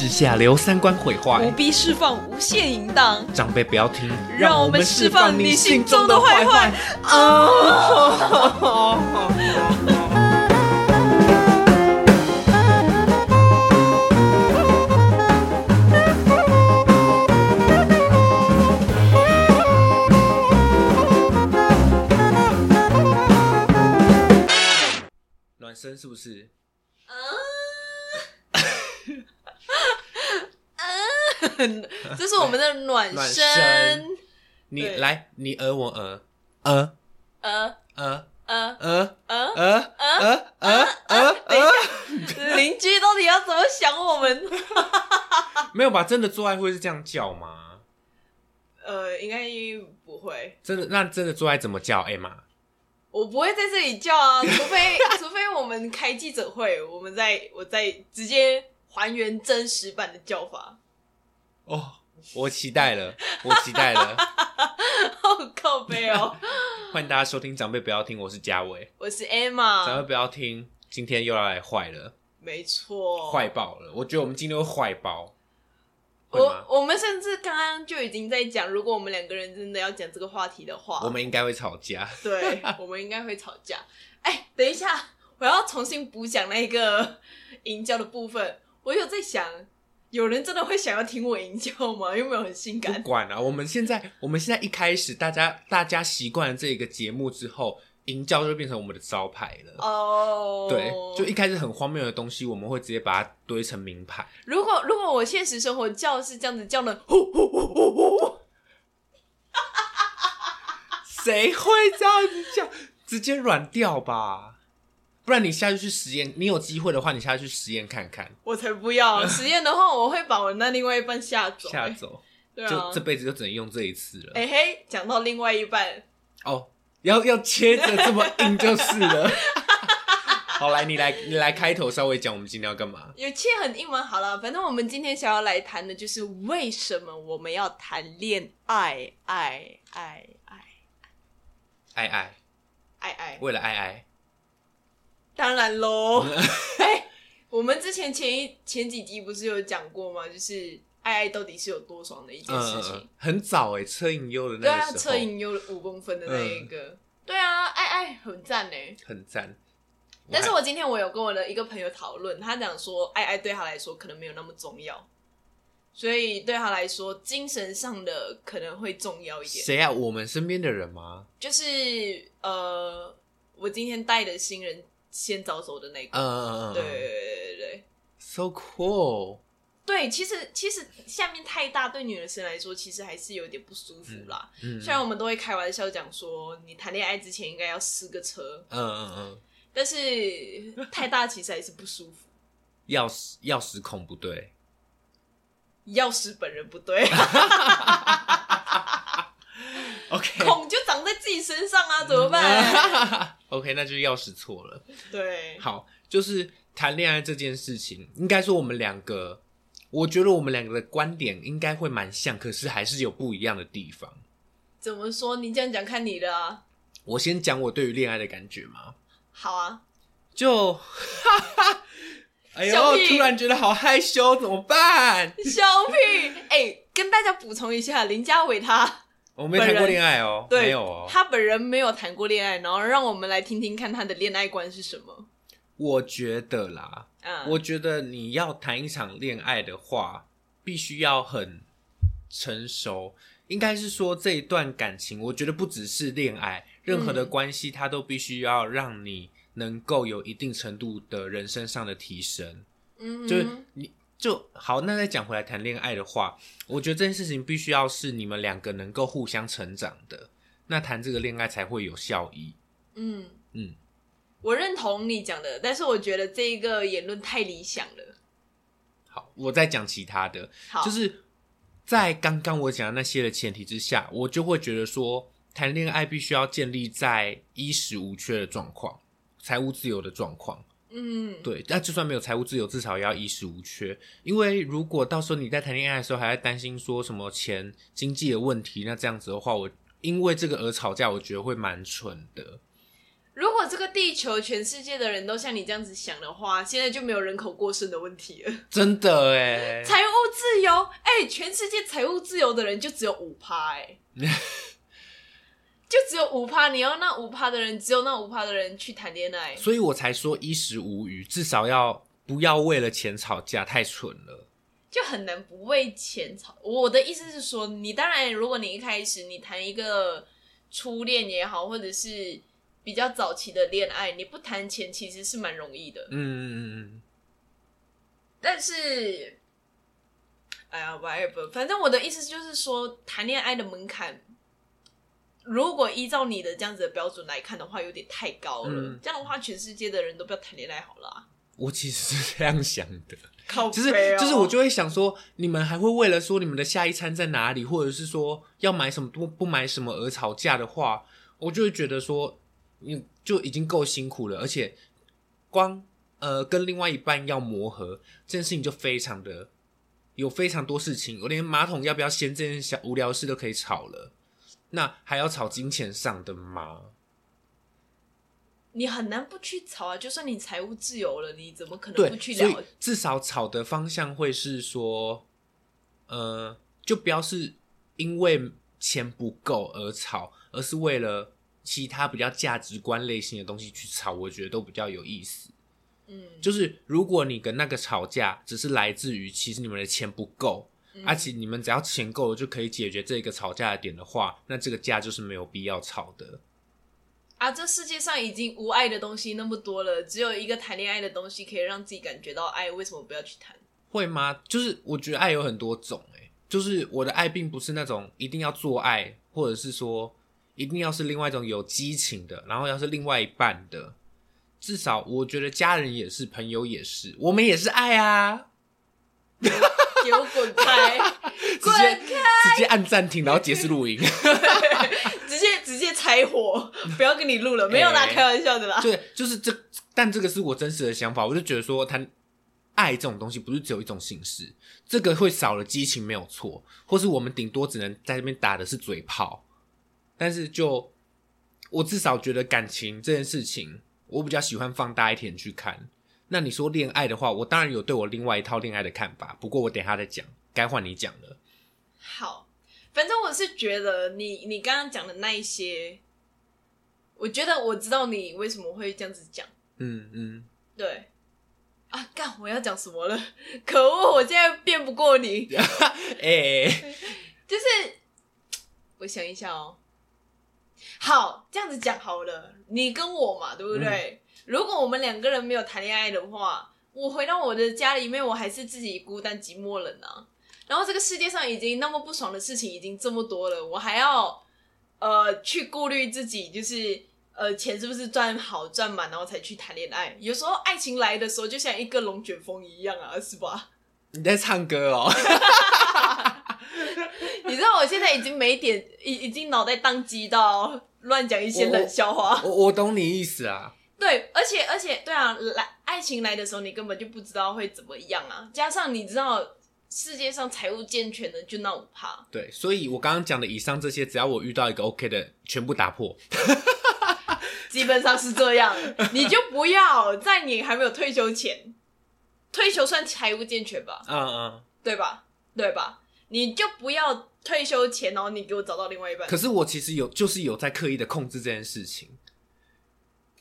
之下留三观毁坏。不坏，必释放无限淫荡，长辈不要听，让我们释放你心中的坏坏。暖身是不是？这是我们的暖暖身身。你对来，你呃我呃。呃。呃。呃。呃。呃。呃，呃。呃。呃。呃。等一呃，下，邻居到底要怎么想我们？没有吧？真的做爱会是这样叫吗？呃，应该不会，真的，那真的做爱怎么叫？艾玛？我不会在这里叫啊，除非除非我们开记者会，我们再我再直接还原真实版的叫法。哦，我期待了，我期待了。好靠背哦，欢迎大家收听，长辈不要听，我是嘉伟。我是 Emma，长辈不要听，今天又要来坏了，没错，坏爆了。我觉得我们今天会坏爆，我？我们甚至刚刚就已经在讲，如果我们两个人真的要讲这个话题的话，我们应该会吵架。对，我们应该会吵架。哎，等一下，我要重新补讲那个营销的部分。我有在想，有人真的会想要听我吟叫吗？有没有很性感不感？管了、我们现在我们现在一开始，大家大家习惯了这个节目之后，营教就变成我们的招牌了。哦，对，就一开始很荒谬的东西，我们会直接把它堆成名牌。如果如果我现实生活叫是这样子叫呢，呼呼呼呼呼，谁会这样子叫？直接软掉吧，不然你下去去实验。你有机会的话，你下去实验看看，我才不要实验的话，我会把我那另外一半吓走、吓走，对啊就，这辈子就只能用这一次了。哎、嘿，讲到另外一半，哦，要要切的这么硬就是了。好，来，你来，你来开头稍微讲，我们今天要干嘛？有切很硬吗？好了，反正我们今天想要来谈的就是为什么我们要谈恋爱，爱爱爱爱爱，爱爱。为了爱爱，当然喽，哎、我们之前前一前几集不是有讲过吗？就是爱爱到底是有多爽的一件嗯事情。嗯嗯，很早哎，车影优的对啊，那个时候，车影优五公分的那一个，对啊，爱爱很赞呢。很赞。但是我今天我有跟我的一个朋友讨论，他讲说爱爱对他来说可能没有那么重要，所以对他来说精神上的可能会重要一点。谁啊？我们身边的人吗？就是呃，我今天带的新人先早走的那个，嗯嗯嗯，嗯对对对对对。，so cool。对，其实其实下面太大，对女生来说其实还是有点不舒服啦。嗯，虽然我们都会开玩笑讲说，你谈恋爱之前应该要试个车，嗯嗯嗯，但是太大其实还是不舒服。钥匙钥匙孔不对。钥匙本人不对，OK 自己身上啊，怎么办？OK，那就是钥匙错了。对，好，就是谈恋爱这件事情，应该说我们两个，我觉得我们两个的观点应该会蛮像，可是还是有不一样的地方。怎么说？你这样讲看你的啊。我先讲我对于恋爱的感觉嘛，好啊，就，哎呦，突然觉得好害羞，怎么办？小屁，哎、跟大家补充一下，林家伟他我没谈过恋爱哦，对没有哦。他本人没有谈过恋爱，然后让我们来听听看他的恋爱观是什么。我觉得啦，嗯，我觉得你要谈一场恋爱的话，必须要很成熟。应该是说这一段感情，我觉得不只是恋爱，任何的嗯关系，它都必须要让你能够有一定程度的人生上的提升。嗯，就是你就好，那再讲回来谈恋爱的话，我觉得这件事情必须要是你们两个能够互相成长的，那谈这个恋爱才会有效益。嗯嗯，我认同你讲的，但是我觉得这一个言论太理想了。好，我再讲其他的，好，就是在刚刚我讲的那些的前提之下，我就会觉得说，谈恋爱必须要建立在衣食无缺的状况，财务自由的状况。嗯，对，那就算没有财务自由，至少也要衣食无缺。因为如果到时候你在谈恋爱的时候还在担心说什么钱、经济的问题，那这样子的话，我因为这个而吵架，我觉得会蛮蠢的。如果这个地球全世界的人都像你这样子想的话，现在就没有人口过剩的问题了。真的哎，财务自由，哎、全世界财务自由的人就只有五趴，哎，就只有五趴。你要那五趴的人，只有那五趴的人去谈恋爱，所以我才说衣食无虞，至少要不要为了钱吵架，太蠢了。就很难不为钱吵。我的意思是说，你当然，如果你一开始你谈一个初恋也好，或者是比较早期的恋爱，你不谈钱其实是蛮容易的。嗯嗯嗯嗯，但是，哎呀，whatever，反正我的意思就是说，谈恋爱的门槛，如果依照你的这样子的标准来看的话，有点太高了。嗯这样的话，全世界的人都不要谈恋爱好了啊、我其实是这样想的。靠就是就是，我就会想说，你们还会为了说你们的下一餐在哪里，或者是说要买什么不不买什么而吵架的话，我就会觉得说，你就已经够辛苦了，而且光呃跟另外一半要磨合这件事情就非常的有非常多事情，我连马桶要不要掀这件小无聊事都可以吵了，那还要吵金钱上的吗？你很难不去吵啊。就算你财务自由了，你怎么可能不，去聊？至少吵的方向会是说，呃，就不要是因为钱不够而吵，而是为了其他比较价值观类型的东西去吵，我觉得都比较有意思。嗯，就是如果你跟那个吵架只是来自于其实你们的钱不够，嗯而且你们只要钱够了就可以解决这个吵架的点的话，那这个架就是没有必要吵的。啊，这世界上已经无爱的东西那么多了，只有一个谈恋爱的东西可以让自己感觉到爱，为什么不要去谈？会吗？就是我觉得爱有很多种、欸，就是我的爱并不是那种一定要做爱，或者是说一定要是另外一种有激情的，然后要是另外一半的，至少我觉得家人也是，朋友也是，我们也是爱啊。给我滚开！滚开直接按暂停，然后结束录音。直接直接拆火，不要跟你录了，没有啦，哎开玩笑的啦。对，就是这，但这个是我真实的想法，我就觉得说，谈爱这种东西不是只有一种形式，这个会少了激情没有错，或是我们顶多只能在这边打的是嘴炮，但是就我至少觉得感情这件事情，我比较喜欢放大一点去看。那你说恋爱的话，我当然有对我另外一套恋爱的看法，不过我等一下再讲，该换你讲了。好，反正我是觉得你你刚刚讲的那一些，我觉得我知道你为什么会这样子讲。嗯嗯，对啊，干我要讲什么了？可恶，我现在辩不过你。哎、就是我想一下哦。好，这样子讲好了，你跟我嘛，对不对？如果我们两个人没有谈恋爱的话，我回到我的家里面，我还是自己孤单寂寞冷啊。然后这个世界上已经那么不爽的事情已经这么多了，我还要呃去顾虑自己，就是呃钱是不是赚好赚满，然后才去谈恋爱。有时候爱情来的时候，就像一个龙卷风一样啊，是吧？你在唱歌哦？你知道我现在已经没点，已已经脑袋宕机到乱讲一些冷笑话。我我懂你意思啊。对，而且而且对啊，来爱情来的时候，你根本就不知道会怎么样啊。加上你知道世界上财务健全的就那五趴，对，所以我刚刚讲的以上这些，只要我遇到一个 OK 的，全部打破。基本上是这样。你就不要在你还没有退休前，退休算财务健全吧，嗯嗯。对吧？对吧？你就不要退休前，然后你给我找到另外一半。可是我其实有，就是有在刻意的控制这件事情。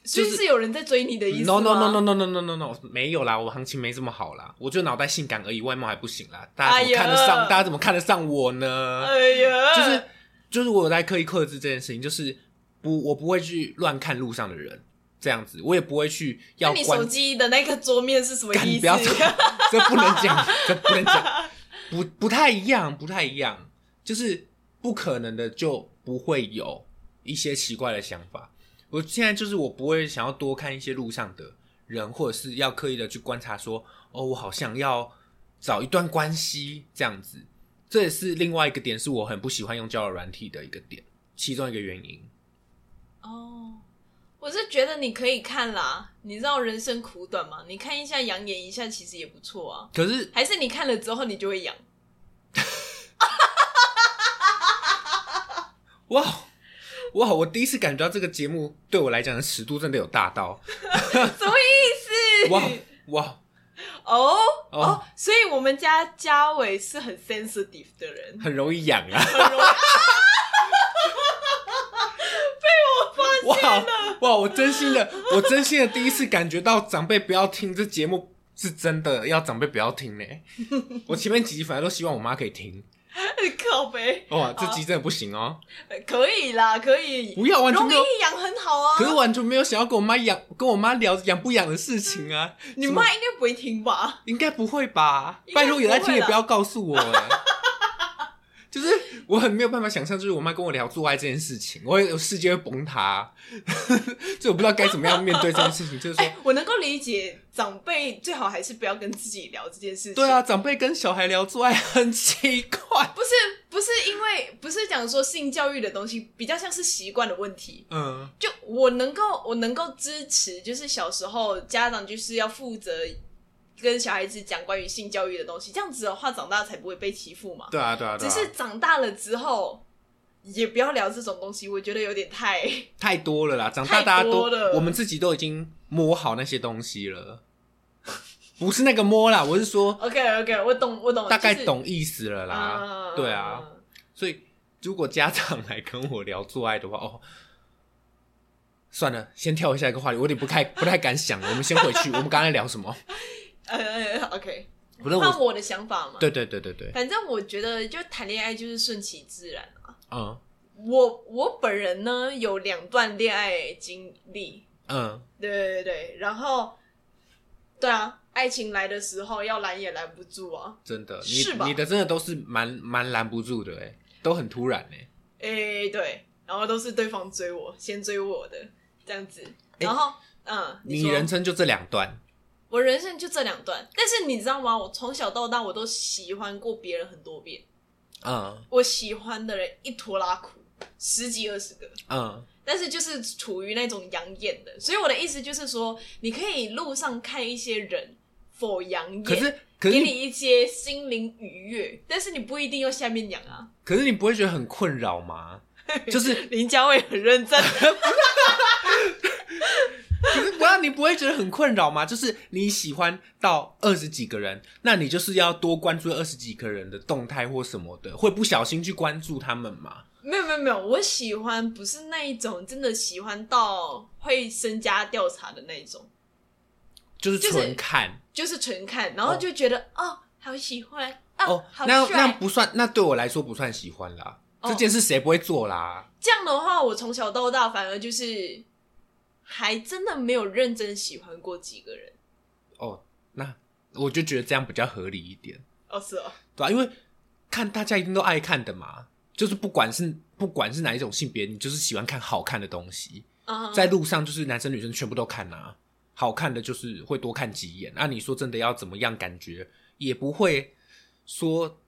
所以是有人在追你的意思 No 吗 no no no no no no no no，没有啦，我行情没这么好啦，我就脑袋性感而已，外貌还不行啦。大家怎么看得上？哎大家怎么看得上我呢？哎呀，就是就是我有在刻意克制这件事情，就是不我不会去乱看路上的人，这样子，我也不会去要你手机的那个桌面是什么意思？不要这 这不能讲，这不能讲，不不太一样，不太一样，就是不可能的就不会有一些奇怪的想法。我现在就是我不会想要多看一些路上的人，或者是要刻意的去观察说，哦，我好想要找一段关系这样子。这也是另外一个点，是我很不喜欢用交友软体的一个点，其中一个原因。哦，我是觉得你可以看啦，你知道人生苦短嘛，你看一下养眼一下，其实也不错啊。可是还是你看了之后你就会养？哇，哇！我第一次感觉到这个节目对我来讲的尺度真的有大到，什么意思？哇哇，哦哦哦，所以我们家嘉伟是很 sensitive 的人，很容易痒啊！很容易哇哇！我真心的，我真心的第一次感觉到长辈不要听这节目是真的，要长辈不要听呢。我前面几集反正都希望我妈可以听，靠背，哇，这集真的不行哦，可以啦，可以，不要完全没有，养很好啊。可是完全没有想要跟我妈养，跟我妈聊养不养的事情啊。你妈应该不会听吧？应该不会吧？拜托有在听也不要告诉我哎。就是我很没有办法想象，就是我妈跟我聊做爱这件事情，我有世界会崩塌，就我不知道该怎么样面对这件事情。就是说，哎、我能够理解长辈最好还是不要跟自己聊这件事情。对啊，长辈跟小孩聊做爱很奇怪。不是不是因为不是讲说性教育的东西，比较像是习惯的问题。嗯，就我能够我能够支持，就是小时候家长就是要负责跟小孩子讲关于性教育的东西，这样子的话长大才不会被欺负嘛。对啊，对啊，对啊，只是长大了之后，也不要聊这种东西，我觉得有点太 太多了啦。长大大家都我们自己都已经摸好那些东西了，不是那个摸啦，我是说 OK OK，我懂我懂，大概懂意思了啦。嗯对啊，所以如果家长来跟我聊做爱的话，哦，算了，先跳下一个话题，我有点不太不太敢想。我们先回去，我们刚才聊什么？呃，OK，不是我，换我的想法嘛。对对对对对，反正我觉得，就谈恋爱就是顺其自然啊。嗯。我我本人呢有两段恋爱经历，嗯，对对对，然后对啊，爱情来的时候要拦也拦不住啊。真的，你是吧？你你的真的都是蛮蛮拦不住的，哎，都很突然哎。诶，对，然后都是对方追我，先追我的这样子，然后嗯，你说。人生就这两段，我人生就这两段，但是你知道吗？我从小到大我都喜欢过别人很多遍，嗯我喜欢的人一拖拉苦，十几二十个。嗯，但是就是处于那种养眼的，所以我的意思就是说，你可以路上看一些人否养眼，可是给你一些心灵愉悦，但是你不一定要下面养啊。可是你不会觉得很困扰吗？就是林家伟很认真，可是不要，你不会觉得很困扰吗？就是你喜欢到二十几个人，那你就是要多关注二十几个人的动态或什么的，会不小心去关注他们吗？没有没有没有，我喜欢不是那一种真的喜欢到会身家调查的那一种，就是纯看就是纯看，然后就觉得哦好喜欢哦哦，好那那。不算，那对我来说不算喜欢啦。哦这件事谁不会做啦？这样的话，我从小到大反而就是还真的没有认真喜欢过几个人。哦，那我就觉得这样比较合理一点，哦，是哦，对啊、因为看大家一定都爱看的嘛，就是不管是不管是哪一种性别，你就是喜欢看好看的东西。啊，在路上就是男生女生全部都看啊，好看的就是会多看几眼。那、你说真的要怎么样？感觉也不会说，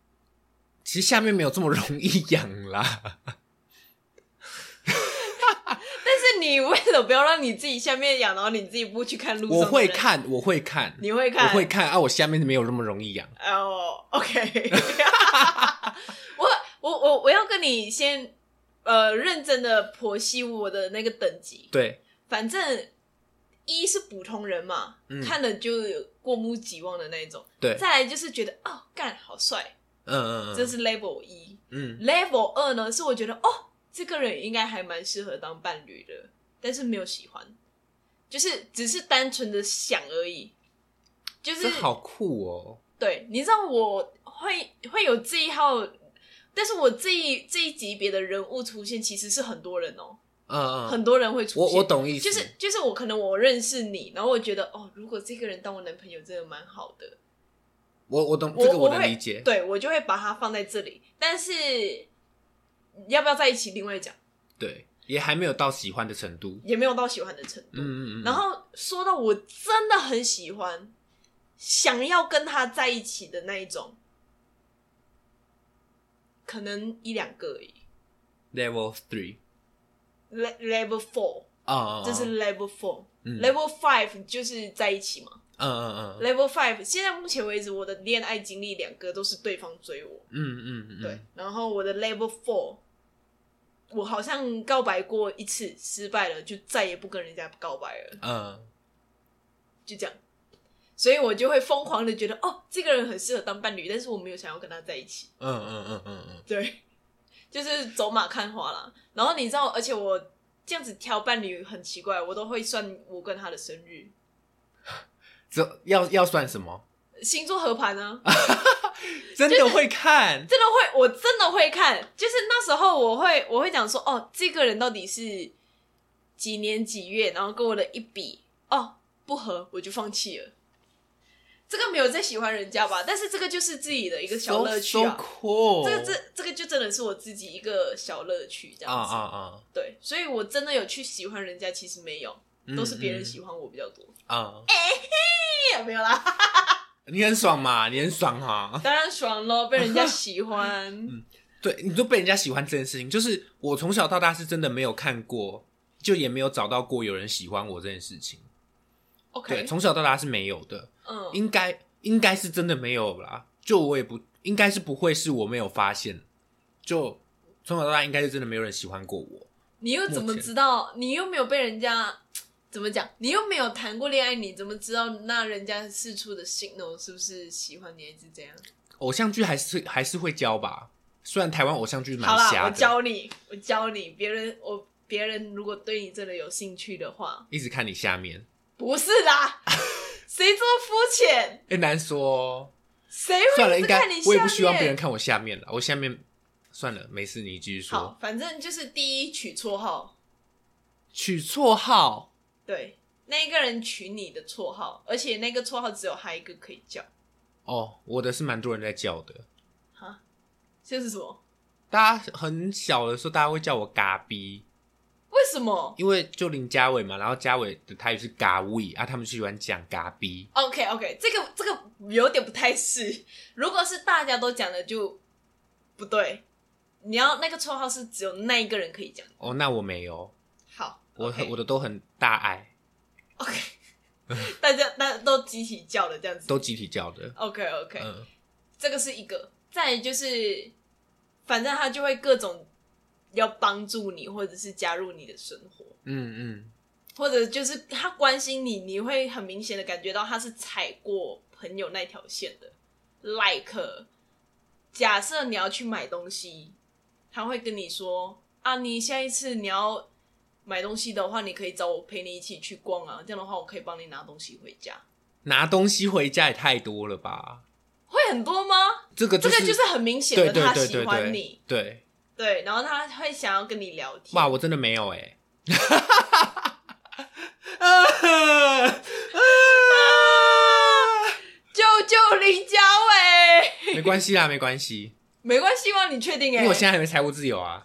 其实下面没有这么容易养啦。但是你为了不要让你自己下面痒，然后你自己不去看路上，我会，看，我会看，你会看，我会看啊。我下面没有那么容易养。哦，OK 我我我我要跟你先呃认真的剖析我的那个等级，对，反正一是普通人嘛，嗯。看了就有过目即忘的那种，对，再来就是觉得哦干好帅，嗯嗯嗯，这是 level 一、嗯。level 二呢是我觉得哦这个人应该还蛮适合当伴侣的，但是没有喜欢，就是只是单纯的想而已，就是好酷哦。对，你知道我会会有这一号，但是我这一这一级别的人物出现，其实是很多人哦，嗯嗯，很多人会出我现。我懂意思，就是就是我可能我认识你，然后我觉得哦，如果这个人当我男朋友，真的蛮好的。我我懂我这个，我理解。对我就会把它放在这里。但是要不要在一起，另外讲，对，也还没有到喜欢的程度。也没有到喜欢的程度。嗯嗯嗯。然后说到我真的很喜欢，想要跟他在一起的那一种，可能一两个而已。level three Le- level four，啊，这是 level four、嗯 level five 就是在一起嘛。嗯嗯嗯 level five 现在目前为止，我的恋爱经历两个都是对方追我，嗯嗯嗯，对，然后我的 level four 我好像告白过一次，失败了，就再也不跟人家告白了，嗯，就这样。所以我就会疯狂的觉得，哦，这个人很适合当伴侣，但是我没有想要跟他在一起。嗯嗯嗯嗯嗯，对，就是走马看花啦。然后你知道，而且我这样子挑伴侣很奇怪，我都会算我跟他的生日、这要要算什么？星座合盘呢、真的会看？真的会，我真的会看。就是那时候我会我会讲说，哦，这个人到底是几年几月，然后跟我的一比，哦，不合，我就放弃了。这个没有在喜欢人家吧，但是这个就是自己的一个小乐趣 So- 啊 so。cool！这个这这个就真的是我自己一个小乐趣，这啊样子。啊啊，对，所以我真的有去喜欢人家，其实没有，嗯都是别人喜欢我比较多。啊！有没有啦？你很爽嘛？你很爽哈？当然爽咯，被人家喜欢。嗯对，你都被人家喜欢这件事情，就是我从小到大是真的没有看过，就也没有找到过有人喜欢我这件事情。对，OK，从小到大是没有的，嗯，应该应该是真的没有啦。就我也不应该是不会是我没有发现，就从小到大应该是真的没有人喜欢过我。你又怎么知道？你又没有被人家怎么讲？你又没有谈过恋爱，你怎么知道那人家释出的 signal 是不是喜欢你，还是怎样？偶像剧还是还是会教吧，虽然台湾偶像剧蛮好啦，我的，教你，我教你。别人我别人如果对你真的有兴趣的话，一直看你下面，不是啦，谁这么肤浅？很难说哦。谁算了，应该会一直看你下面？我也不希望别人看我下面了，我下面算了，没事，你继续说好。，反正就是第一取绰号，取绰号对，那一个人取你的绰号，而且那个绰号只有他一个可以叫，哦，我的是蛮多人在叫的。哈，这是什么？大家很小的时候，大家会叫我嘎逼，为什么因为就林家伟嘛，然后嘉伟的台语是嘎威啊，他们就喜欢讲嘎逼。？OK OK，这个这个有点不太是，如果是大家都讲的就不对，你要那个绰号是只有那一个人可以讲。哦，那我没有，好，我 OK 我的都很大爱，OK，大家大家都集体叫的这样子。都集体叫的。OK OK，、嗯，这个是一个。再来就是，反正他就会各种要帮助你，或者是加入你的生活，嗯嗯，或者就是他关心你，你会很明显的感觉到他是踩过朋友那条线的。Like，假设你要去买东西，他会跟你说啊，你下一次你要买东西的话，你可以找我陪你一起去逛啊，这样的话我可以帮你拿东西回家。拿东西回家也太多了吧？会很多吗？这个就是这个就是很明显的，他喜欢你，对对，对，然后他会想要跟你聊天。哇，我真的没有 哎、救救林佳伟！没关系啦，没关系，没关系吗？你确定、欸？因为我现在还没财务自由啊。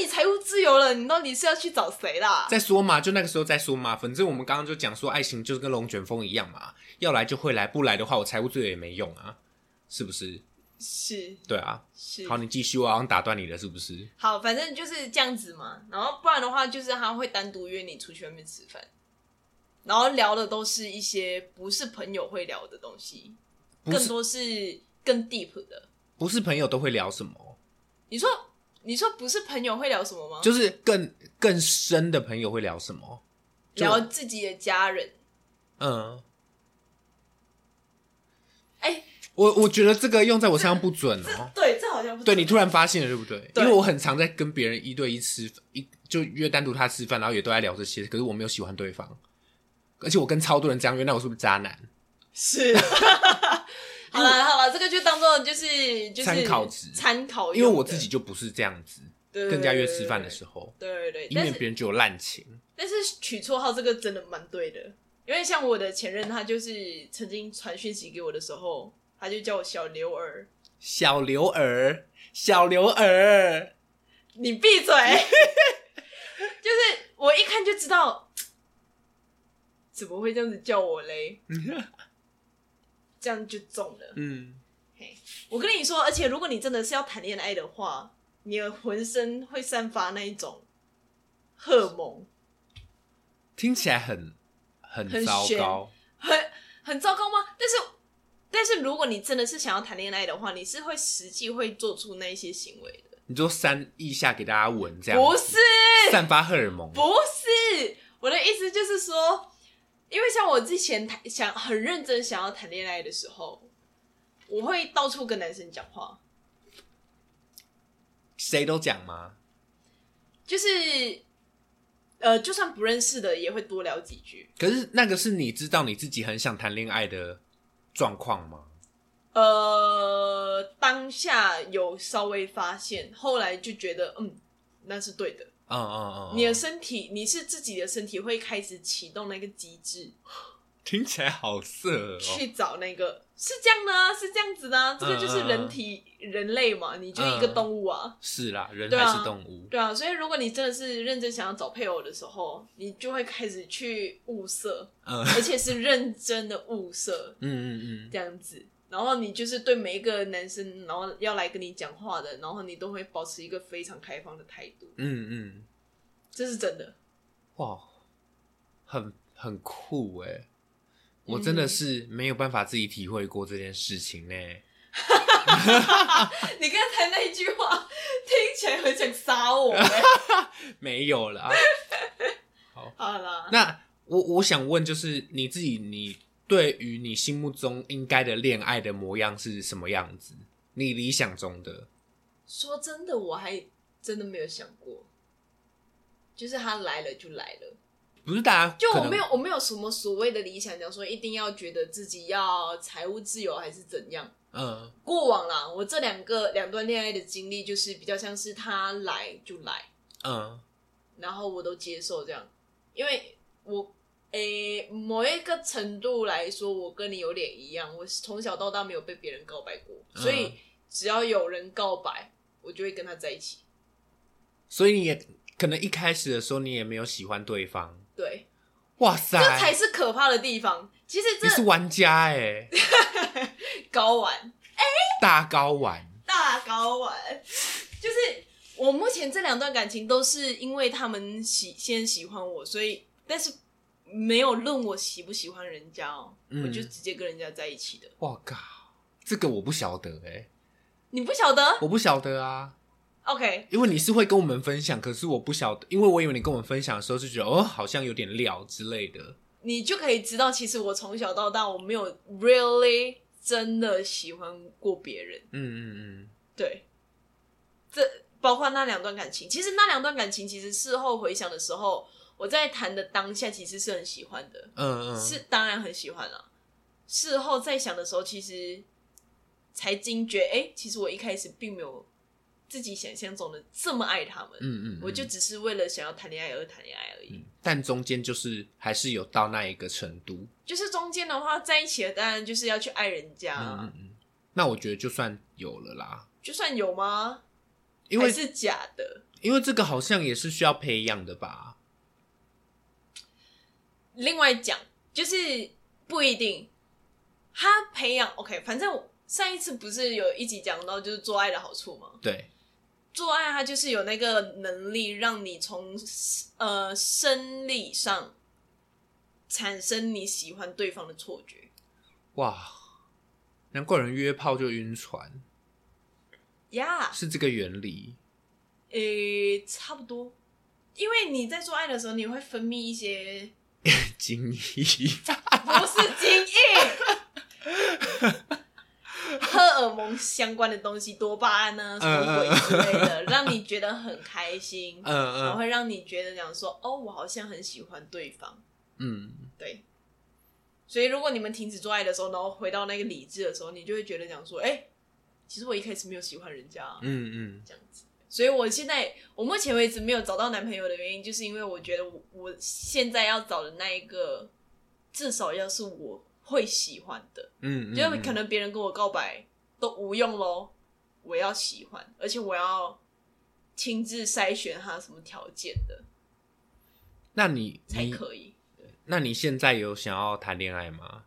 那你财务自由了，你到底是要去找谁啦？再说嘛，就那个时候再说嘛。反正我们刚刚就讲说，爱情就是跟龙卷风一样嘛，要来就会来，不来的话，我财务自由也没用啊，是不是？是对啊。是，好，你继续，我好像打断你了，是不是？好，反正就是这样子嘛。然后不然的话，就是他会单独约你出去外面吃饭，然后聊的都是一些不是朋友会聊的东西，更多是更 deep 的。不是朋友都会聊什么，你说，你说不是朋友会聊什么吗？就是更更深的朋友会聊什么？就聊自己的家人。嗯，哎、我我觉得这个用在我身上不准哦。对，这好像不对你突然发现了，对不对？对因为我很常在跟别人一对一吃，一就约单独他吃饭，然后也都在聊这些，可是我没有喜欢对方，而且我跟超多人这样约，那我是不是渣男？是。好了好了，这个就当做就是就是参考值参考，因为我自己就不是这样子，对跟人家约吃饭的时候，对对对，以免别人觉得我滥情。但是取绰号这个真的蛮对的，因为像我的前任，他就是曾经传讯息给我的时候，他就叫我小刘儿，小刘儿，小刘儿，你闭嘴！就是我一看就知道，怎么会这样子叫我嘞？这样就中了。嗯，嘿我跟你说，而且如果你真的是要谈恋爱的话，你的浑身会散发那一种荷尔蒙，听起来很很很糟糕。很很糟糕吗？但是，但是如果你真的是想要谈恋爱的话，你是会实际会做出那一些行为的。你就三腋下给大家闻，这样不是，散发荷尔蒙。不是，我的意思就是说，因为像我之前谈想很认真想要谈恋爱的时候，我会到处跟男生讲话，谁都讲吗？就是呃，就算不认识的也会多聊几句。可是那个是你知道你自己很想谈恋爱的状况吗？呃，当下有稍微发现，后来就觉得嗯，那是对的。嗯嗯嗯，你的身体，你是自己的身体会开始启动那个机制，听起来好色哦。去找那个是这样的啊，是这样子的啊，这个就是人体、人类嘛，你就一个动物啊，是啦，人还是动物。对啊，所以如果你真的是认真想要找配偶的时候，你就会开始去物色，嗯。而且是认真的物色 嗯嗯嗯，这样子。然后你就是对每一个男生，然后要来跟你讲话的，然后你都会保持一个非常开放的态度，嗯嗯，这是真的。哇，很很酷哎！我真的是没有办法自己体会过这件事情呢。你刚才那一句话听起来很想杀我、欸。没有啦。好啦，那我我想问，就是你自己，你对于你心目中应该的恋爱的模样是什么样子？你理想中的？说真的，我还真的没有想过，就是他来了就来了。不是大家就我没有，我没有什么所谓的理想，讲说一定要觉得自己要财务自由还是怎样。嗯过往啦，我这两个两段恋爱的经历，就是比较像是他来就来，嗯然后我都接受这样，因为我诶、某一个程度来说，我跟你有点一样，我是从小到大没有被别人告白过，嗯所以只要有人告白，我就会跟他在一起。所以你也可能一开始的时候你也没有喜欢对方。对，哇塞，这才是可怕的地方。其实你是玩家哎、高玩大高玩。大高玩，就是我目前这两段感情都是因为他们喜先喜欢我，所以但是没有论我喜不喜欢人家哦，嗯我就直接跟人家在一起的。哇靠，这个我不晓得哎、你不晓得我不晓得啊，？OK，因为你是会跟我们分享，可是我不晓得，因为我以为你跟我们分享的时候是觉得哦，好像有点料之类的。你就可以知道，其实我从小到大我没有 really 真的喜欢过别人。嗯嗯对，这包括那两段感情，其实那两段感情，其实事后回想的时候，我在谈的当下其实是很喜欢的，嗯嗯嗯，是当然很喜欢了。事后再想的时候，其实才惊觉，哎、其实我一开始并没有自己想象中的这么爱他们，嗯嗯嗯，我就只是为了想要谈恋爱而谈恋爱而已。嗯，但中间就是还是有到那一个程度。就是中间的话，在一起了，当然就是要去爱人家，嗯嗯嗯，那我觉得就算有了啦，就算有吗？因为是假的。因为这个好像也是需要培养的吧。另外讲，就是不一定，他培养 OK，反正上一次不是有一集讲到就是做爱的好处吗？对，做爱它就是有那个能力让你从呃生理上产生你喜欢对方的错觉。哇，难怪人约炮就晕船，呀、是这个原理。诶、差不多，因为你在做爱的时候，你会分泌一些 精益，不是精益，荷尔蒙相关的东西，多巴胺呢、什么鬼之类的，让你觉得很开心，嗯嗯然后会让你觉得讲说，哦，我好像很喜欢对方，嗯，对。所以如果你们停止做爱的时候，然后回到那个理智的时候，你就会觉得讲说，哎、其实我一开始没有喜欢人家、啊，嗯嗯。这样子。所以我现在我目前为止没有找到男朋友的原因，就是因为我觉得我我现在要找的那一个，至少要是我会喜欢的，嗯，就可能别人跟我告白都无用喽，我要喜欢，而且我要亲自筛选他什么条件的那你你才可以。那你现在有想要谈恋爱吗？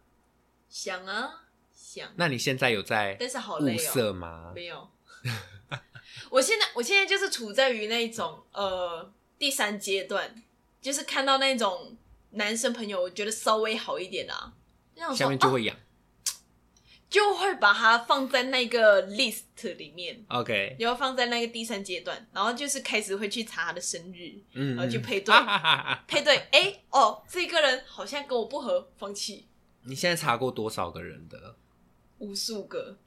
想啊想，那你现在有在但是好累哦，色吗？没有。我现在我现在就是处在于那种呃第三阶段，就是看到那种男生朋友，我觉得稍微好一点啊，下面就会痒。就会把它放在那个 list 里面，OK，然后放在那个第三阶段，然后就是开始会去查他的生日，嗯，然后去配对 配对，哎、哦，这个人好像跟我不合，放弃。你现在查过多少个人的？无数个，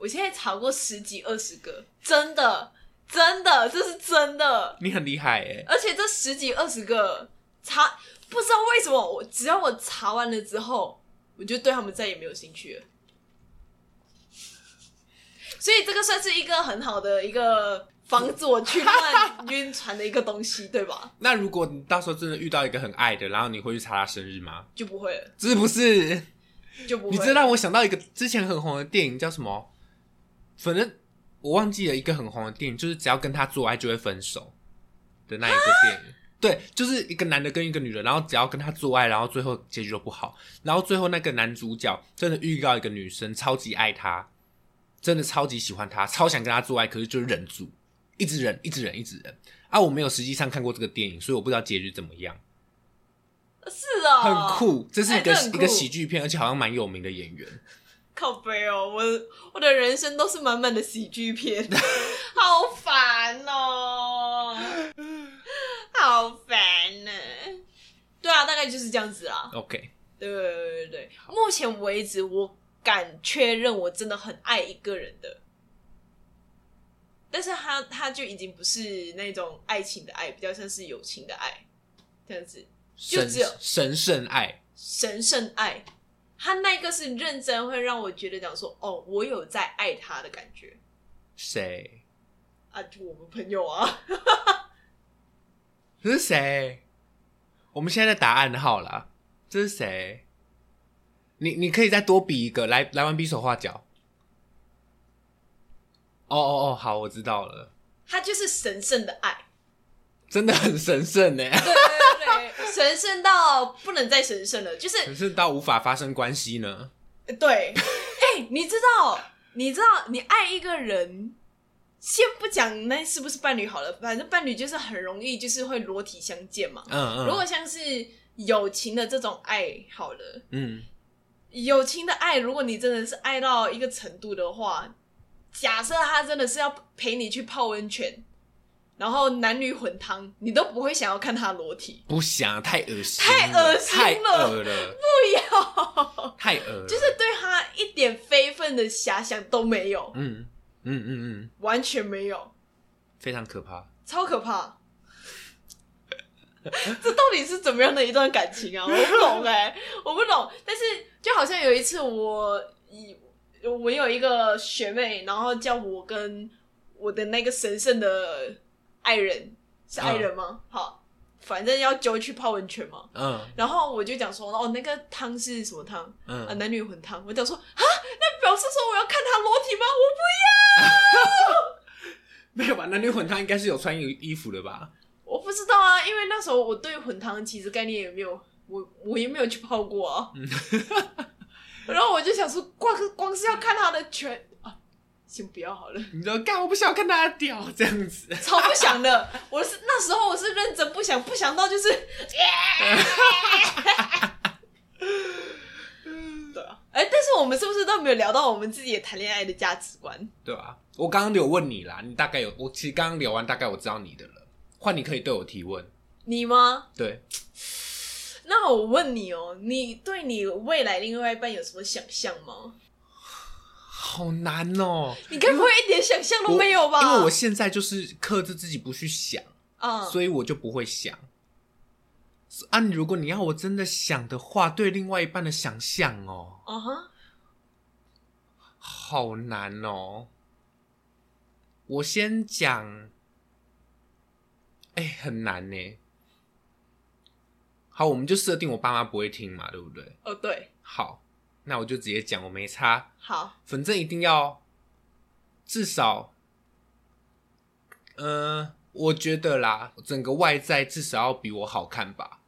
我现在查过十几二十个，真的真的，这是真的，你很厉害哎，而且这十几二十个查，不知道为什么，我只要我查完了之后，我就对他们再也没有兴趣了。所以这个算是一个很好的一个防止我去乱 晕船的一个东西，对吧？那如果你到时候真的遇到一个很爱的，然后你会去查他生日吗？就不会了，是不是？就不会了。你知道我想到一个之前很红的电影叫什么？反正我忘记了一个很红的电影，就是只要跟他做爱就会分手的那一个电影。对，就是一个男的跟一个女的，然后只要跟他做爱，然后最后结局都不好，然后最后那个男主角真的遇到一个女生，超级爱他，真的超级喜欢他，超想跟他做爱，可是就是忍住，一直忍，一直忍，一直忍。啊，我没有实际上看过这个电影，所以我不知道结局怎么样。是哦，很，酷，这是一个、一个喜剧片，而且好像蛮有名的演员。靠背哦，我我的人生都是满满的喜剧片，好烦哦，好烦呢。对啊，大概就是这样子啦。OK，对对对对对，目前为止我敢确认我真的很爱一个人的，但是他他就已经不是那种爱情的爱，比较像是友情的爱，这样子。就只有神圣爱，神圣爱。他那个是认真会让我觉得讲说，哦，我有在爱他的感觉谁？啊，就我们朋友啊，这是谁？我们现在的答案好了，这是谁？你你可以再多比一个，来来玩比手画脚。哦哦哦，好，我知道了，他就是神圣的爱，真的很神圣呢，神圣到不能再神圣了，就是神圣到无法发生关系呢。对，哎、你知道，你知道，你爱一个人，先不讲那是不是伴侣好了，反正伴侣就是很容易就是会裸体相见嘛。嗯嗯，如果像是友情的这种爱好了，嗯友情的爱，如果你真的是爱到一个程度的话，假设他真的是要陪你去泡温泉，然后男女混汤，你都不会想要看他裸体，不想太恶心了，太恶心了太恶了，不要，太恶了，就是对他一点非分的遐想都没有，嗯嗯嗯嗯，完全没有，非常可怕。超可怕。这到底是怎么样的一段感情啊？我不懂哎、我不懂。但是就好像有一次我以我有一个学妹，然后叫我跟我的那个神圣的爱人是爱人吗？好，反正要揪去泡温泉嘛。嗯然后我就讲说，哦，那个汤是什么汤？啊，嗯，男女混汤。我讲说啊，那表示说我要看他裸体吗？我不要 没有吧？男女混汤应该是有穿衣衣服的吧？我不知道啊，因为那时候我对混汤其实概念也没有，我我也没有去泡过啊。然后我就想说，光光是要看他的拳啊，先不要好了，你说干，我不想看他的屌这样子。超不想的。我是那时候我是认真不想，不想到就是，对啊，哎、但是我们是不是都没有聊到我们自己的谈恋爱的价值观？对啊、我刚刚有问你啦，你大概有，我其实刚刚聊完，大概我知道你的了。换你可以对我提问，你吗？对，那我问你哦，你对你未来另外一半有什么想象吗？好难哦、你该不会一点想象都没有吧？因为我现在就是克制自己不去想，啊，所以我就不会想。啊，如果你要我真的想的话，对另外一半的想象哦，啊哈，好难哦。我先讲，哎、很难呢。好，我们就设定我爸妈不会听嘛，对不对？哦对，好，那我就直接讲，我没差，好，反正一定要至少，呃，我觉得啦，整个外在至少要比我好看吧。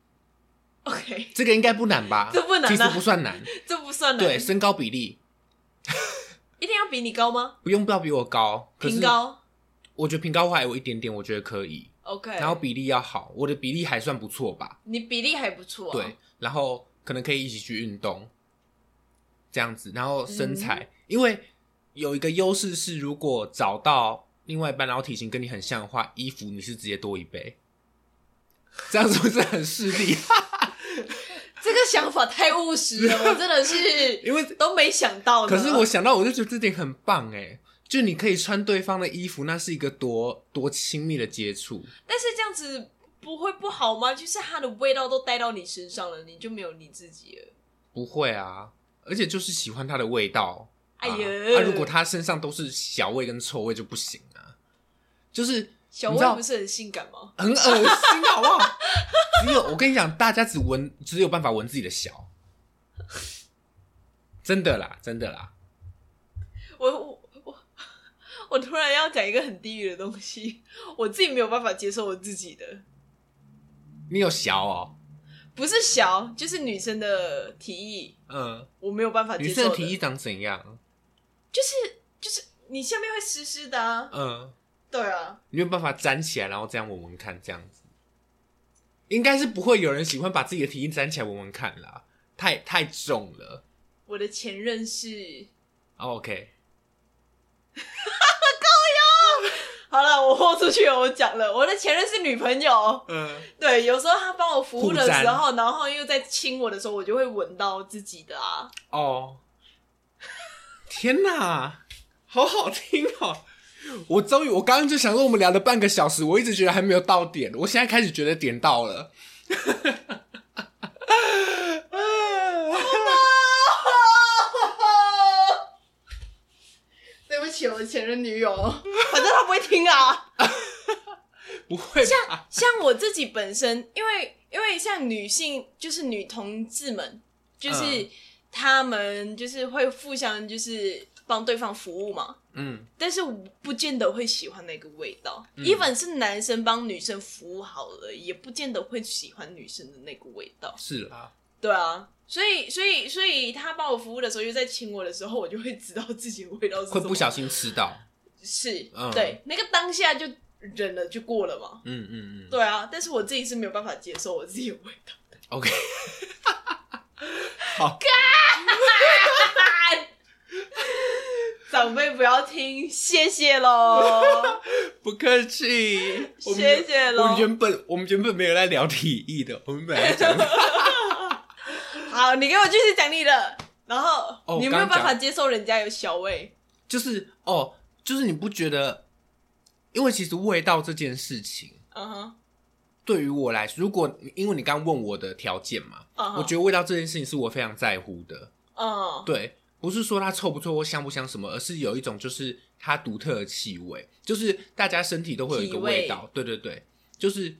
OK，这个应该不难吧？这不难啊其实不算难。这不算难对，身高比例一定要比你高吗？不用不要比我高，平高我觉得平高还有一点点，我觉得可以。，OK，然后比例要好，我的比例还算不错吧？你比例还不错、啊，对，，然后可能可以一起去运动，这样子，然后身嗯材，因为有一个优势是，如果找到另外一半，然后体型跟你很像的话，衣服你是直接多一倍，这样是不是很势利？这个想法太务实了，我真的是 因为都没想到。可是我想到，我就觉得这点很棒哎，就你可以穿对方的衣服，那是一个多多亲密的接触。但是这样子不会不好吗？就是它的味道都带到你身上了，你就没有你自己了。不会啊，而且就是喜欢它的味道。哎呀啊，啊如果它身上都是小味跟臭味就不行啊，就是小你知道不是很性感吗？很恶心，好不好？只有我跟你讲，大家只闻，只有办法闻自己的小，真的啦，真的啦。我我我我突然要讲一个很地狱的东西，我自己没有办法接受我自己的，你有小哦，不是小，就是女生的提议，嗯，我没有办法接受女生的提议长怎样？就是就是你下面会湿湿的啊，嗯，对啊，你有办法粘起来，然后这样闻闻看，这样子，应该是不会有人喜欢把自己的提议粘起来闻闻看啦，太太重了。我的前任是，哦 OK，好了，我豁出去了，我讲了，我的前任是女朋友，嗯，对，有时候他帮我服务的时候，然后又在亲我的时候，我就会闻到自己的啊，哦，天哪，好好听哦！我终于，我刚刚就想说，我们聊了半个小时，我一直觉得还没有到点，我现在开始觉得点到了。我的前任女友，反正他不会听啊。不会像？像我自己本身，因为因为像女性，就是女同志们，就是嗯她们就是会互相就是帮对方服务嘛，嗯，但是我不见得会喜欢那个味道。嗯 even 是男生帮女生服务好了，也不见得会喜欢女生的那个味道。是啦。对啊，所以所以所以他帮我服务的时候，又在亲我的时候，我就会知道自己的味道是什么会不小心吃到。是，嗯对，那个当下就忍了就过了嘛。嗯嗯嗯。对啊，但是我自己是没有办法接受我自己的味道。OK。好，长辈不要听，谢谢喽。不客气。我们谢谢咯我们原本我们原本没有在聊体育的，我们本来讲好，你给我继续讲你的。然后、哦你没有办法接受人家有小味，就是哦，就是你不觉得？因为其实味道这件事情，嗯哼，对于我来说，如果因为你刚问我的条件嘛，我觉得味道这件事情是我非常在乎的。嗯，对，不是说它臭不臭或香不香什么，而是有一种就是它独特的气味，就是大家身体都会有一个味道。对对对，就是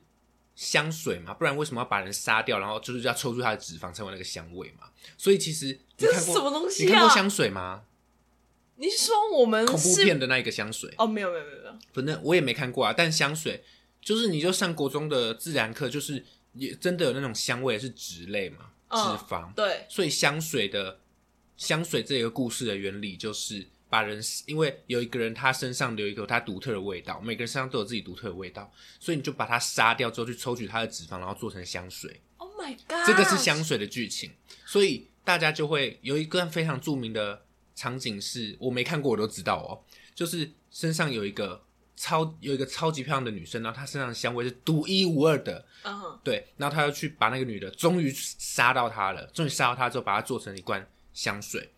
香水嘛，不然为什么要把人杀掉，然后就是要抽出他的脂肪成为那个香味嘛？所以其实你这看过是什么东西啊你看过？香水吗？你是说我们恐怖是片的那一个香水，哦，没有没有没有没有，反正我也没看过啊。但香水就是你就上国中的自然课，就是也真的有那种香味是脂类嘛，脂嗯肪。对，所以香水的香水这个故事的原理就是把人，因为有一个人他身上有一个他独特的味道，每个人身上都有自己独特的味道，所以你就把他杀掉之后去抽取他的脂肪，然后做成香水。Oh my god，这个是香水的剧情，所以大家就会有一个非常著名的场景是，我没看过我都知道哦，就是身上有一个超有一个超级漂亮的女生，然后她身上的香味是独一无二的，嗯哼，对，然后他又去把那个女的，终于杀到她了，终于杀到她之后，把她做成一罐香水。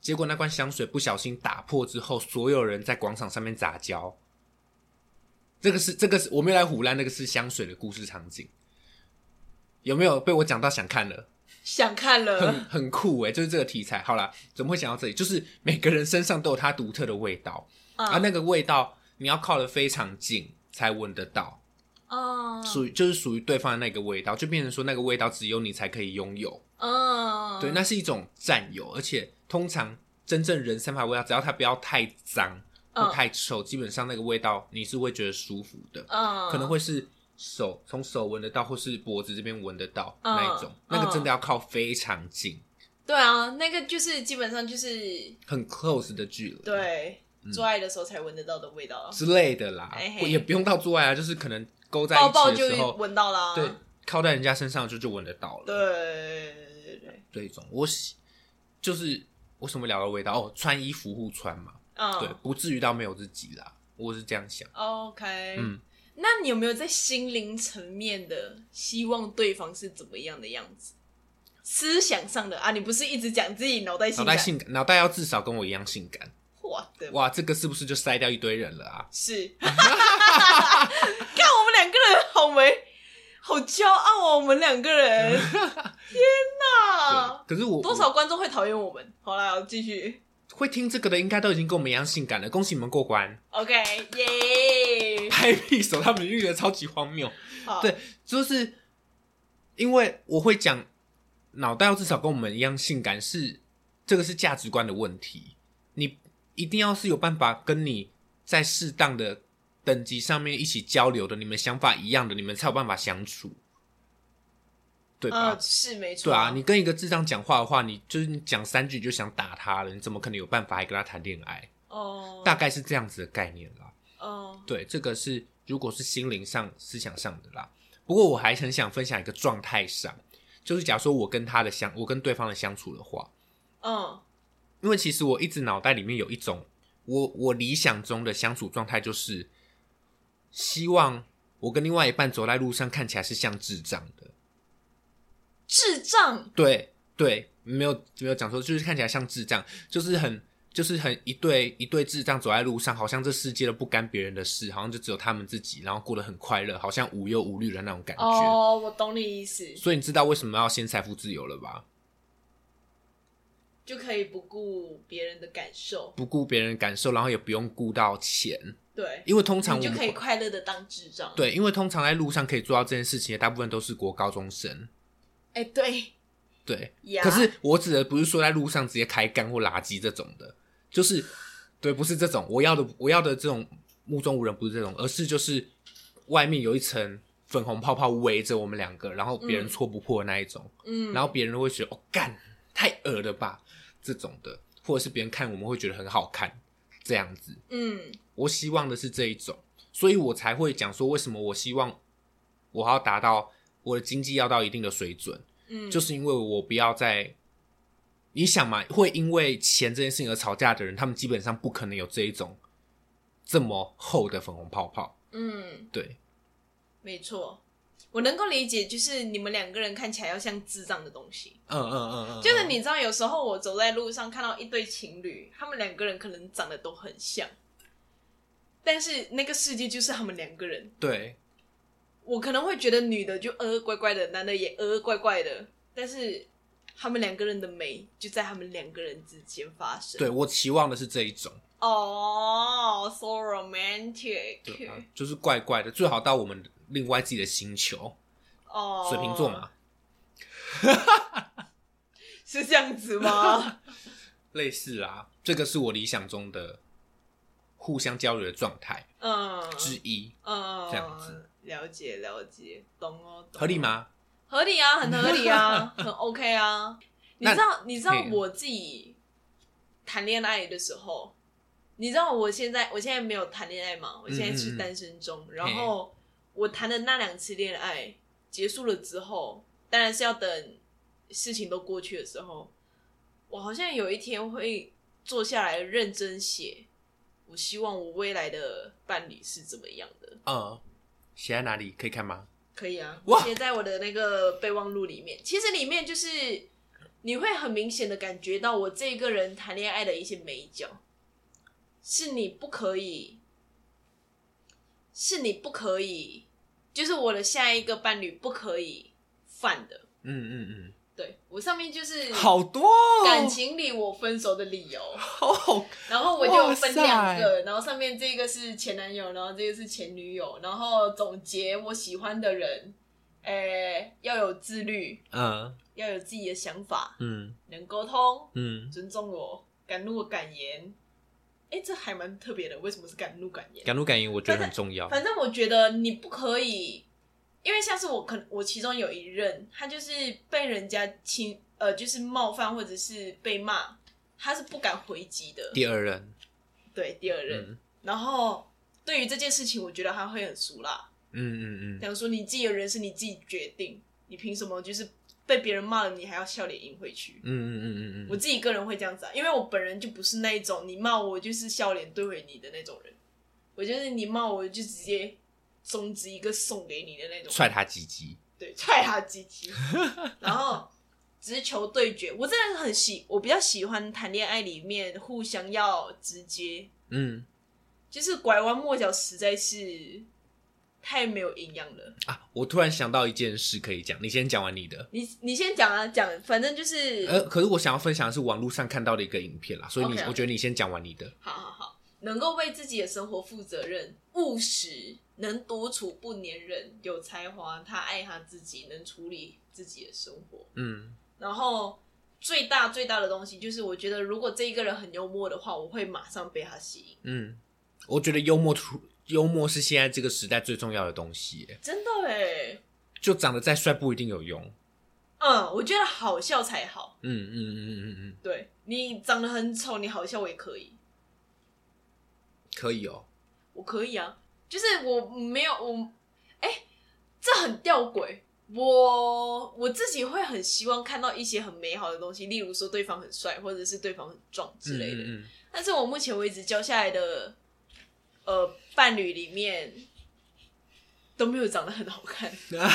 结果那罐香水不小心打破之后，所有人在广场上面杂交。这个是这个是我没有来胡乱，那个是香水的故事场景。有没有被我讲到想看了？想看了，很很酷诶，就是这个题材。好啦，怎么会想到这里？就是每个人身上都有他独特的味道，啊，嗯那个味道你要靠得非常近才闻得到。哦属于就是属于对方的那个味道，就变成说那个味道只有你才可以拥有。嗯，对，那是一种占有，而且通常真正人散发的味道，只要它不要太脏或嗯太臭，基本上那个味道你是会觉得舒服的，嗯，可能会是手从手闻得到，或是脖子这边闻得到、嗯。那一种，那个真的要靠非常近、对啊，那个就是基本上就是很 close 的距离，对做爱的时候才闻得到的味道，之类的啦，也不用到做爱啊，就是可能勾在一起的时候，闻到啦，对，靠在人家身上就就闻得到了。对对对对，这一种，我喜就是为什么聊到味道？哦，穿衣服互穿嘛，嗯，对，不至于到没有自己啦，我是这样想。OK，嗯，那你有没有在心灵层面的希望对方是怎么样的样子？思想上的啊，你不是一直讲自己脑袋性感？脑袋性感，脑袋要至少跟我一样性感。哇的哇，这个是不是就筛掉一堆人了啊？是，看我们两个人好没，好骄傲哦，我们两个人，天哪！可是我多少观众会讨厌我们？好啦，我继续。会听这个的，应该都已经跟我们一样性感了。恭喜你们过关，OK，耶！拍屁手，他们就觉得超级荒谬。对就是因为我会讲，脑袋要至少跟我们一样性感，是这个是价值观的问题。你一定要是有办法跟你在适当的等级上面一起交流的，你们想法一样的，你们才有办法相处，对吧？嗯，是没错。对啊，你跟一个智障讲话的话，你就是你讲三句就想打他了，你怎么可能有办法还跟他谈恋爱？哦，大概是这样子的概念啦。哦，对，这个是如果是心灵上、思想上的啦。不过我还很想分享一个状态上，就是假如说我跟他的相，我跟对方的相处的话，嗯因为其实我一直脑袋里面有一种我我理想中的相处状态，就是希望我跟另外一半走在路上看起来是像智障的。智障，对对，没有没有讲错，就是看起来像智障，就是很就是很一对一对智障走在路上，好像这世界都不干别人的事，好像就只有他们自己，然后过得很快乐，好像无忧无虑的那种感觉。哦，我懂你意思，所以你知道为什么要先财富自由了吧？就可以不顾别人的感受，不顾别人感受，然后也不用顾到钱，对，因为通常我们就可以快乐的当智障。，对，因为通常在路上可以做到这件事情的，大部分都是国高中生。哎，对，对，呀可是我指的不是说在路上直接开干或垃圾这种的，就是对，不是这种我要的，我要的这种目中无人不是这种，而是就是外面有一层粉红泡泡围着我们两个，然后别人嗯。戳不破的那一种，嗯，然后别人都会觉得哦干太恶了吧这种的，或者是别人看我们会觉得很好看这样子。嗯。我希望的是这一种，所以我才会讲说为什么我希望我要达到我的经济要到一定的水准。嗯，就是因为我不要再，你想嘛，会因为钱这件事情而吵架的人，他们基本上不可能有这一种这么厚的粉红泡泡。嗯，对，没错，我能够理解，就是你们两个人看起来要像智障的东西。嗯嗯嗯嗯，就是你知道，有时候我走在路上看到一对情侣，他们两个人可能长得都很像，但是那个世界就是他们两个人。对我可能会觉得女的就呃怪怪的，男的也呃怪怪的，但是他们两个人的美就在他们两个人之间发生。对，我期望的是这一种，哦、s o romantic。就是怪怪的，最好到我们另外自己的星球，哦，水瓶座嘛，是这样子吗？类似啦，这个是我理想中的互相交流的状态嗯。之一，嗯，这样子了解了解，懂哦，懂合理？吗？合理啊，很合理啊，很 OK 啊。你知道，你知道我自己谈恋爱的时候，你知道我现在我现在没有谈恋爱嘛，我现在是单身中。然后我谈的那两次恋爱结束了之后，当然是要等事情都过去的时候，我好像有一天会坐下来认真写，我希望我未来的伴侣是怎么样的。嗯，写在哪里？可以看吗？可以啊，哇写在我的那个备忘录里面。其实里面就是你会很明显的感觉到我这个人谈恋爱的一些美角，是你不可以，是你不可以，就是我的下一个伴侣不可以犯的。嗯嗯嗯对我上面就是嗯，好多哦感情里我分手的理由，好好然后我就分塞两个，然后上面这个是前男友，然后这个是前女友，然后总结我喜欢的人，诶、要有自律，嗯要有自己的想法，嗯能沟通，嗯，尊重我，敢怒敢言。哎、这还蛮特别的，为什么是敢怒敢言？敢怒敢言我觉得很重要。反正我觉得你不可以，因为像是我可能我其中有一任，他就是被人家侵呃，就是冒犯或者是被骂，他是不敢回击的。第二任，对，第二任。嗯然后对于这件事情，我觉得他会很熟辣，嗯嗯嗯，想说你自己的人生你自己决定，你凭什么就是被别人骂了，你还要笑脸迎回去。嗯嗯嗯嗯嗯，我自己个人会这样子啊，因为我本人就不是那一种你骂我我就是笑脸对回你的那种人，我就是你骂我就直接中指一个送给你的那种。踹他鸡鸡。对，踹他鸡鸡，然后直球对决。我真的很喜，我比较喜欢谈恋爱里面互相要直接，嗯就是拐弯抹角实在是太没有营养了。啊，我突然想到一件事可以讲，你先讲完你的。你你先讲啊，讲，反正就是，呃，可是我想要分享的是网络上看到的一个影片啦，所以你 OK，OK 我觉得你先讲完你的。好好好，能够为自己的生活负责任、务实，能独处不粘人，有才华，他爱他自己，能处理自己的生活。嗯然后最大最大的东西就是，我觉得如果这一个人很幽默的话，我会马上被他吸引。嗯，我觉得幽默出幽默是现在这个时代最重要的东西，真的哎，就长得再帅不一定有用。嗯，我觉得好笑才好。嗯嗯嗯嗯嗯嗯，对你长得很丑，你好笑我也可以，可以哦。我可以啊。就是我没有我，哎、这很吊诡。我我自己会很希望看到一些很美好的东西，例如说对方很帅，或者是对方很壮之类的。嗯嗯但是我目前为止交下来的呃伴侣里面都没有长得很好看，嗯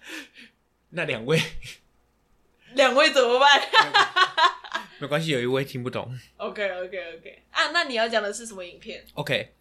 那两位两位怎么办 没关系，有一位听不懂。OK OK OK 啊，那你要讲的是什么影片？OK，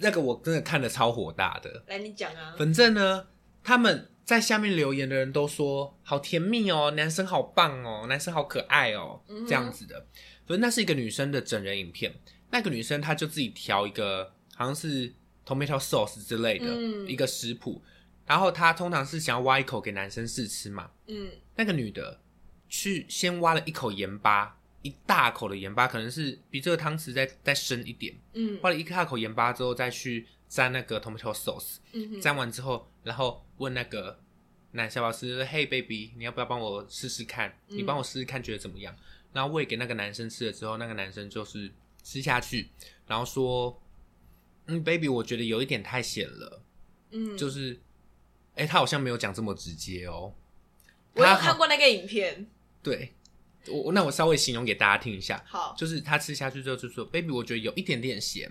那个我真的看的超火大的。来，你讲啊。反正呢，他们在下面留言的人都说好甜蜜哦，男生好棒哦，男生好可爱哦，这样子的。反正那是一个女生的整人影片，那个女生她就自己调一个好像是 tomato sauce 之类的、嗯一个食谱，然后她通常是想要挖一口给男生试吃嘛，嗯那个女的去先挖了一口盐巴，一大口的盐巴，可能是比这个汤匙再再深一点，嗯挖了一大口盐巴之后，再去沾那个 tomato sauce。嗯哼沾完之后，然后问那个男小老师：“Hey baby，你要不要帮我试试看？嗯你帮我试试看，觉得怎么样？”然后喂给那个男生吃了之后，那个男生就是吃下去，然后说：“嗯，baby，我觉得有一点太咸了。嗯，就是，哎、他好像没有讲这么直接哦。我有看过那个影片。对，我我那我稍微形容给大家听一下。好，就是他吃下去之后就说：“baby，我觉得有一点点咸。”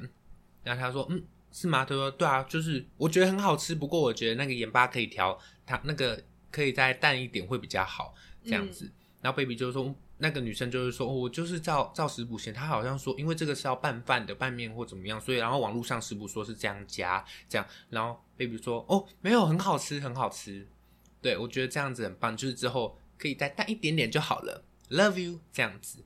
然后他说：“嗯，是吗？”他说：“对啊，就是我觉得很好吃，不过我觉得那个盐巴可以调，它那个可以再淡一点会比较好，这样子。然后 baby 就说，那个女生就是说，哦我就是照照食谱写，她好像说，因为这个是要拌饭的，拌面或怎么样，所以然后网络上食谱说是这样加，这样，然后 baby 说，哦，没有，很好吃，很好吃。对我觉得这样子很棒，就是之后可以再淡一点点就好了，love you 这样子。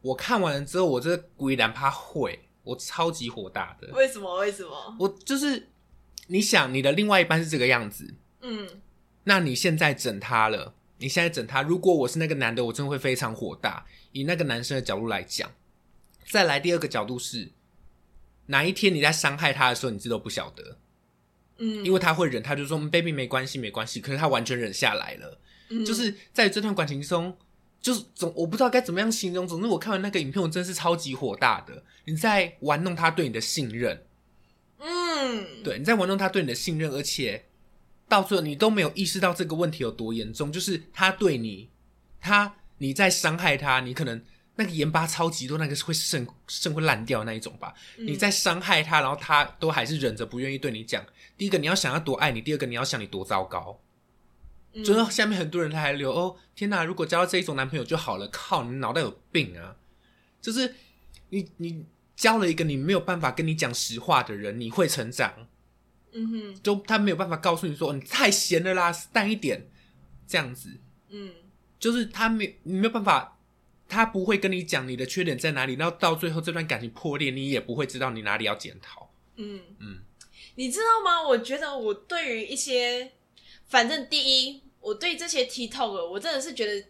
我看完了之后，我这个鬼然怕会，我超级火大的。为什么？为什么？我就是你想你的另外一半是这个样子，嗯那你现在整他了，你现在整他，如果我是那个男的，我真的会非常火大。以那个男生的角度来讲，再来第二个角度是，哪一天你在伤害他的时候，你自己都不晓得，嗯，因为他会忍，他就说、嗯 “baby 没关系，没关系”，可是他完全忍下来了。嗯就是在这段感情中，就是总我不知道该怎么样形容。总之，我看完那个影片，我真的是超级火大的。你在玩弄他对你的信任，嗯，对，你在玩弄他对你的信任，而且到最后你都没有意识到这个问题有多严重，就是他对你，他你在伤害他，你可能那个盐巴超级多，那个是会肾肾会烂掉那一种吧。嗯你在伤害他，然后他都还是忍着不愿意对你讲。第一个，你要想要多爱你；第二个，你要想你多糟糕。嗯就是下面很多人他还留哦，天哪！如果交到这一种男朋友就好了。靠，你脑袋有病啊！就是你你交了一个你没有办法跟你讲实话的人，你会成长。嗯哼，就他没有办法告诉你说你太闲了啦，淡一点，这样子，嗯就是他没你没有办法，他不会跟你讲你的缺点在哪里，然后到最后这段感情破裂，你也不会知道你哪里要检讨。嗯嗯，你知道吗？我觉得我对于一些，反正第一，我对这些 TikTok，我真的是觉得，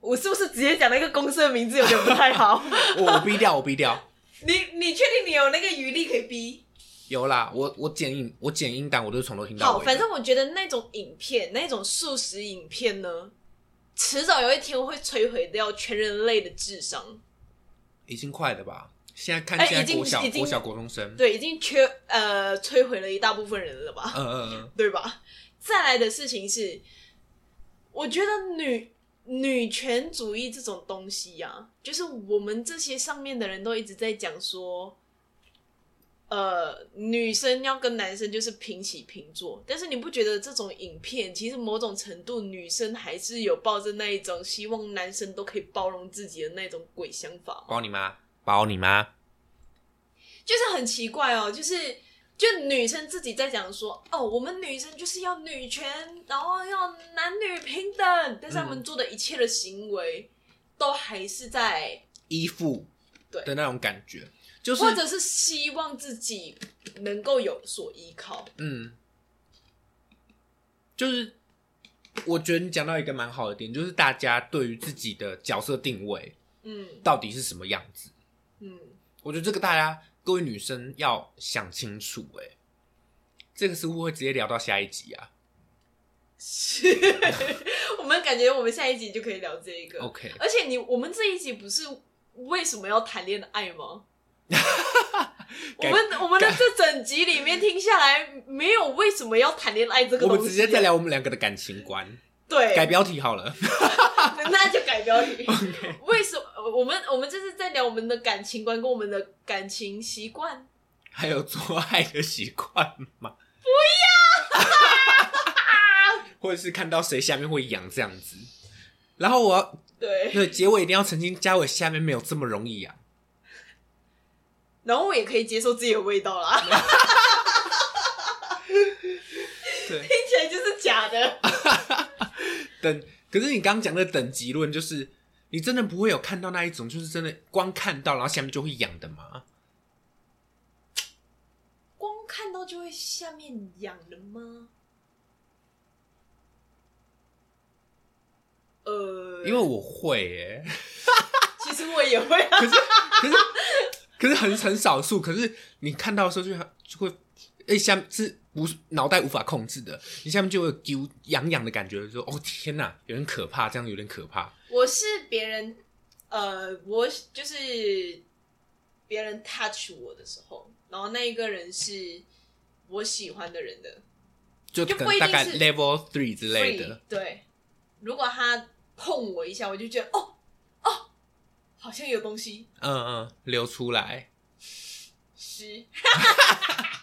我是不是直接讲那个公司的名字有点不太好？我我逼掉，我逼掉，你你确定你有那个余力可以逼？有啦，我我剪音我剪音档，我都是从头听到好。反正我觉得那种影片，那种素食影片呢，迟早有一天会摧毁掉全人类的智商。已经快了吧？现在看哎已经现在国小已经国小国中生，对，已经缺呃摧毁了一大部分人了吧？嗯嗯嗯，对吧？再来的事情是，我觉得女女权主义这种东西呀、就是我们这些上面的人都一直在讲说，呃，女生要跟男生就是平起平坐，但是你不觉得这种影片其实某种程度女生还是有抱着那一种希望男生都可以包容自己的那种鬼想法吗？包你妈，包你妈。就是很奇怪哦，就是就女生自己在讲说，哦，我们女生就是要女权，然后要男女平等，但是他们做的一切的行为，都还是在，依附对。的那种感觉，就是或者是希望自己能够有所依靠。嗯，就是我觉得你讲到一个蛮好的点，就是大家对于自己的角色定位嗯。到底是什么样子，嗯，我觉得这个大家各位女生要想清楚、欸。哎，这个似乎会直接聊到下一集啊。是，我们感觉我们下一集就可以聊这一个。OK，而且你我们这一集不是为什么要谈恋爱吗？我们我们的这整集里面听下来，没有为什么要谈恋爱这个东西、啊我们直接再聊我们两个的感情观，对，改标题好了。那就改标题。为什么我们我们这是在聊我们的感情观跟我们的感情习惯？还有做爱的习惯吗？不要，或者是看到谁下面会痒这样子。然后我要对，对结尾一定要澄清，嘉伟下面没有这么容易痒。然后我也可以接受自己的味道啦，对，听起来就是假的。等，可是你刚刚讲的等级论，就是你真的不会有看到那一种，就是真的光看到，然后下面就会痒的吗？光看到就会下面痒的吗？呃，因为我会耶、其实我也会啊。可是可是可是很很少数，可是你看到的时候就很就会，哎、下面是无脑袋无法控制的，你下面就会有揪痒痒的感觉，说哦天哪，有点可怕，这样有点可怕。我是别人，呃，我就是别人 touch 我的时候，然后那一个人是我喜欢的人的。就就可能大概不一定是 level three 之类的，对，如果他碰我一下，我就觉得哦哦，好像有东西。嗯嗯，流出来，湿。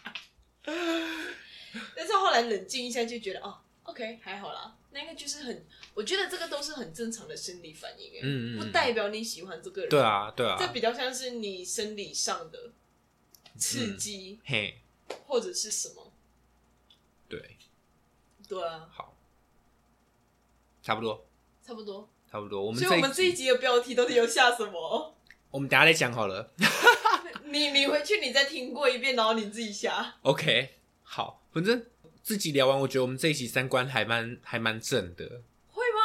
但是后来冷静一下，就觉得哦，OK，还好啦。那个就是很，我觉得这个都是很正常的生理反应，哎，嗯嗯嗯不代表你喜欢这个人。对啊对啊这啊，比较像是你生理上的刺激、嘿，或者是什么？对，对啊，好，差不多差不多。差不多，我们所以我们这一集集的标题到底要下什么？我们等下再讲好了。你你回去你再听过一遍，然后你自己下。OK，好，反正自己聊完，我觉得我们这一集三观还蛮还蛮正的，会吗？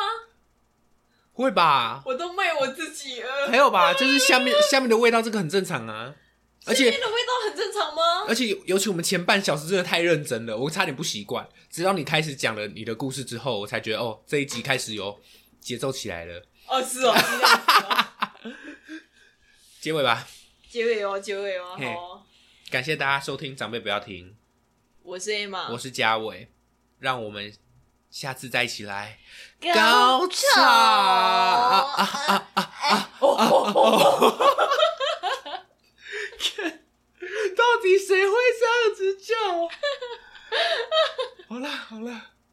会吧？我都卖我自己了。还有吧，就是下面下面的味道，这个很正常啊。而且的味道很正常吗？而且尤其我们前半小时真的太认真了，我差点不习惯。直到你开始讲了你的故事之后，我才觉得哦，这一集开始有节奏起来了。哦，是哦。结尾吧，结尾哦结尾哦好。感谢大家收听长辈不要听。我是 a 嘛我是嘉伟。让我们下次再一起来。高潮。到底谁会这样子叫？好了好了